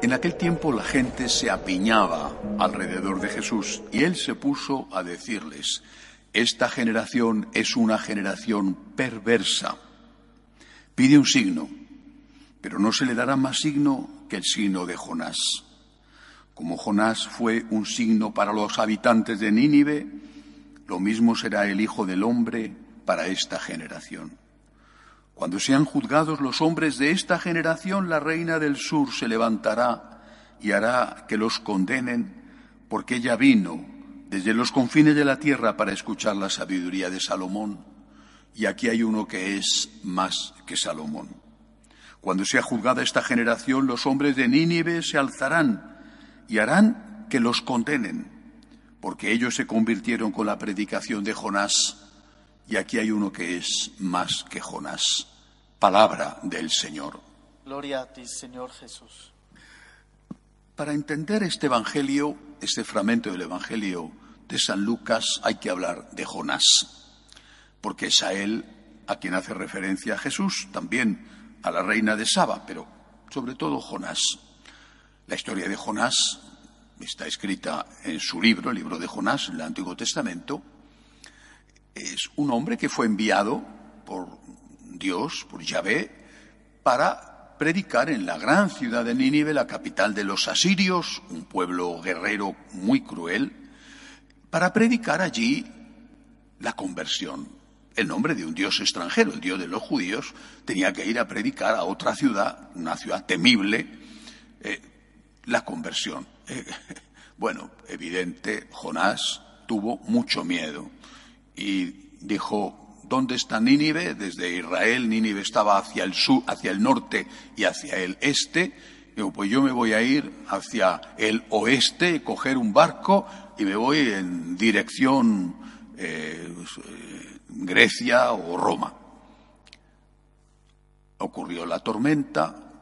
En aquel tiempo la gente se apiñaba alrededor de Jesús y él se puso a decirles, esta generación es una generación perversa. Pide un signo, pero no se le dará más signo que el signo de Jonás. Como Jonás fue un signo para los habitantes de Nínive, lo mismo será el Hijo del Hombre para esta generación. Cuando sean juzgados los hombres de esta generación, la reina del sur se levantará y hará que los condenen, porque ella vino desde los confines de la tierra para escuchar la sabiduría de Salomón, y aquí hay uno que es más que Salomón. Cuando sea juzgada esta generación, los hombres de Nínive se alzarán y harán que los condenen, porque ellos se convirtieron con la predicación de Jonás y aquí hay uno que es más que Jonás. Palabra del Señor. Gloria a ti, Señor Jesús. Para entender este Evangelio, este fragmento del Evangelio de San Lucas, hay que hablar de Jonás, porque es a él a quien hace referencia Jesús, también a la reina de Saba, pero sobre todo Jonás. La historia de Jonás está escrita en su libro, el libro de Jonás, en el Antiguo Testamento, es un hombre que fue enviado por Dios, por Yahvé, para predicar en la gran ciudad de Nínive, la capital de los asirios, un pueblo guerrero muy cruel, para predicar allí la conversión. El nombre de un dios extranjero, el dios de los judíos, tenía que ir a predicar a otra ciudad, una ciudad temible, eh, la conversión. Eh, bueno, evidente, Jonás tuvo mucho miedo y dijo, ¿dónde está Nínive? Desde Israel, Nínive estaba hacia el sur, hacia el norte y hacia el este. Digo, pues yo me voy a ir hacia el oeste, coger un barco y me voy en dirección eh, Grecia o Roma. Ocurrió la tormenta,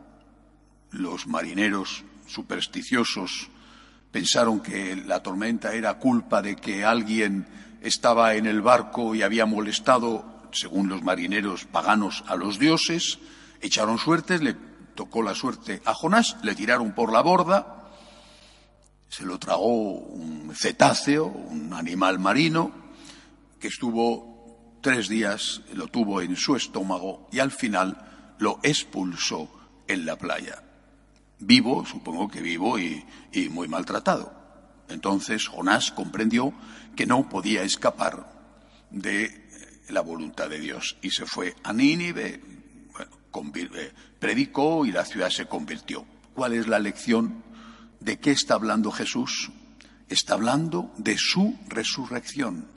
los marineros supersticiosos pensaron que la tormenta era culpa de que alguien estaba en el barco y había molestado, según los marineros paganos, a los dioses, echaron suertes, le tocó la suerte a Jonás, le tiraron por la borda, se lo tragó un cetáceo, un animal marino, que estuvo tres días, lo tuvo en su estómago y al final lo expulsó en la playa. Vivo, supongo que vivo y, muy maltratado. Entonces Jonás comprendió que no podía escapar de la voluntad de Dios y se fue a Nínive, eh, predicó y la ciudad se convirtió. ¿Cuál es la lección? ¿De qué está hablando Jesús? Está hablando de su resurrección.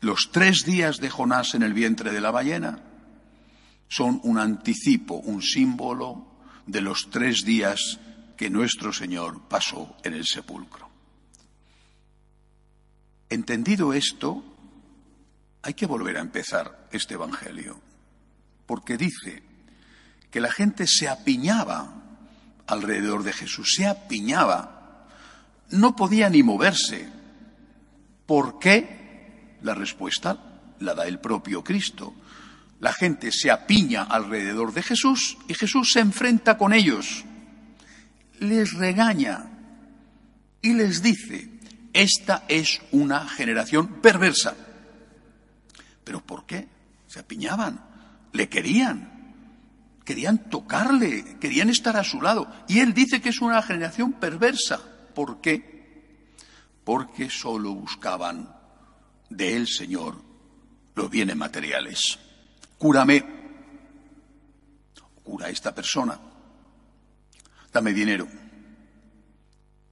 Los tres días de Jonás en el vientre de la ballena son un anticipo, un símbolo de los tres días que nuestro Señor pasó en el sepulcro. Entendido esto, hay que volver a empezar este Evangelio, porque dice que la gente se apiñaba alrededor de Jesús, se apiñaba, no podía ni moverse. ¿Por qué? La respuesta la da el propio Cristo. La gente se apiña alrededor de Jesús y Jesús se enfrenta con ellos les regaña y les dice, esta es una generación perversa. ¿Pero por qué? Se apiñaban, le querían, querían tocarle, querían estar a su lado. Y él dice que es una generación perversa. ¿Por qué? Porque solo buscaban de él, Señor, los bienes materiales. Cúrame, cura a esta persona dame dinero.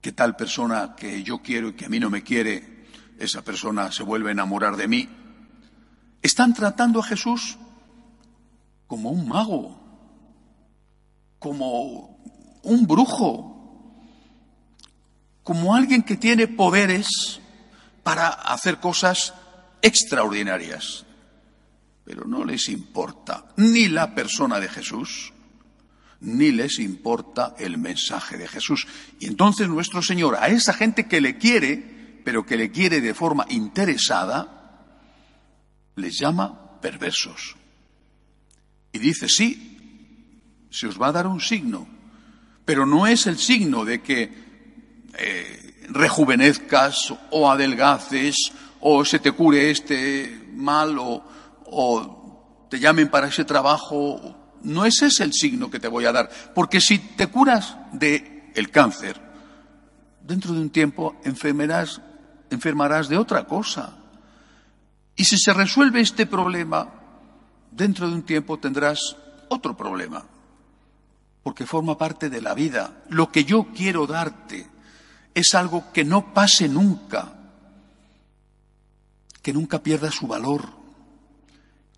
Que tal persona que yo quiero y que a mí no me quiere, esa persona se vuelve a enamorar de mí. Están tratando a Jesús como un mago, como un brujo, como alguien que tiene poderes para hacer cosas extraordinarias. Pero no les importa ni la persona de Jesús, ni les importa el mensaje de Jesús. Y entonces nuestro Señor, a esa gente que le quiere, pero que le quiere de forma interesada, les llama perversos. Y dice, sí, se os va a dar un signo, pero no es el signo de que eh, rejuvenezcas o adelgaces o se te cure este mal o, o te llamen para ese trabajo no ese es el signo que te voy a dar, porque si te curas de el cáncer, dentro de un tiempo enfermarás, enfermarás de otra cosa. Y si se resuelve este problema, dentro de un tiempo tendrás otro problema, porque forma parte de la vida. Lo que yo quiero darte es algo que no pase nunca, que nunca pierda su valor,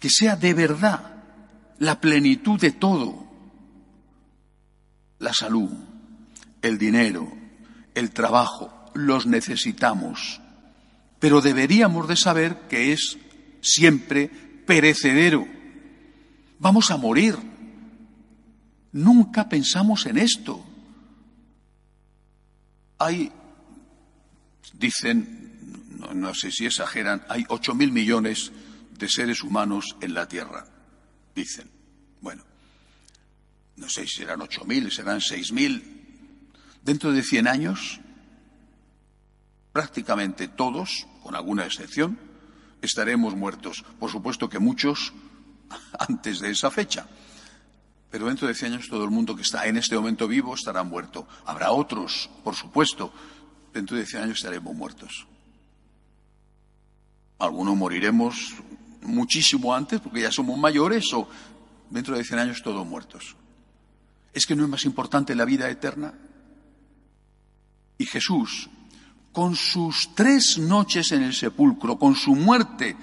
que sea de verdad la plenitud de todo, la salud, el dinero, el trabajo, los necesitamos, pero deberíamos de saber que es siempre perecedero. Vamos a morir. Nunca pensamos en esto. Hay, dicen, no, sé si exageran, hay ocho mil millones de seres humanos en la Tierra dicen. Bueno, no sé si serán ocho mil, serán seis mil. Dentro de cien años, prácticamente todos, con alguna excepción, estaremos muertos. Por supuesto que muchos antes de esa fecha. Pero dentro de cien años todo el mundo que está en este momento vivo estará muerto. Habrá otros, por supuesto. Dentro de cien años estaremos muertos. Algunos moriremos muchísimo antes, porque ya somos mayores, o dentro de 100 años todos muertos. ¿Es que no es más importante la vida eterna? Y Jesús, con sus tres noches en el sepulcro, con su muerte,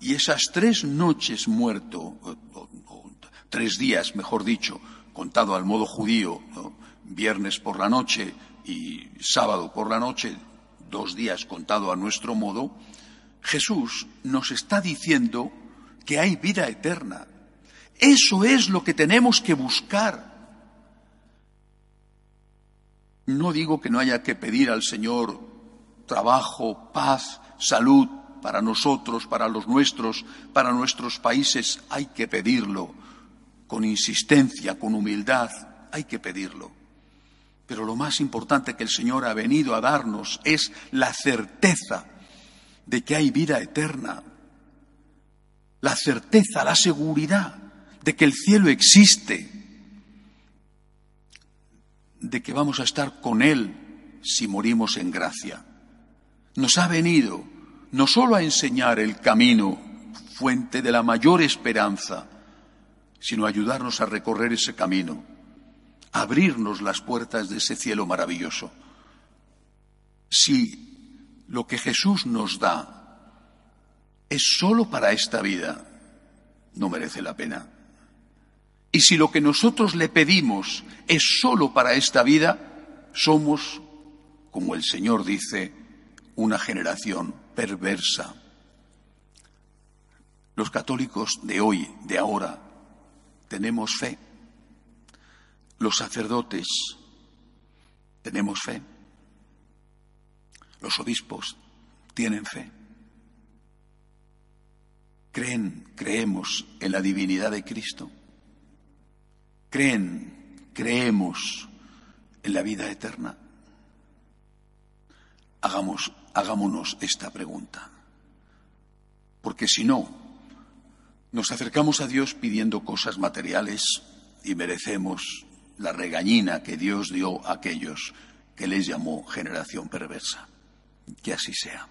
y esas tres noches muerto, tres días, mejor dicho, contado al modo judío, viernes por la noche y sábado por la noche, dos días contado a nuestro modo, Jesús nos está diciendo que hay vida eterna. Eso es lo que tenemos que buscar. No digo que no haya que pedir al Señor trabajo, paz, salud para nosotros, para los nuestros, para nuestros países. Hay que pedirlo con insistencia, con humildad. Hay que pedirlo. Pero lo más importante que el Señor ha venido a darnos es la certeza de que hay vida eterna, la certeza, la seguridad de que el cielo existe, de que vamos a estar con Él si morimos en gracia. Nos ha venido no solo a enseñar el camino, fuente de la mayor esperanza, sino a ayudarnos a recorrer ese camino, a abrirnos las puertas de ese cielo maravilloso. Si lo que Jesús nos da es solo para esta vida, no merece la pena. Y si lo que nosotros le pedimos es solo para esta vida, somos, como el Señor dice, una generación perversa. Los católicos de hoy, de ahora, tenemos fe. Los sacerdotes tenemos fe. Los obispos tienen fe. Creen, creemos en la divinidad de Cristo. Creen, creemos en la vida eterna. Hagamos, hagámonos esta pregunta. Porque si no, nos acercamos a Dios pidiendo cosas materiales y merecemos la regañina que Dios dio a aquellos que les llamó generación perversa. Que así sea.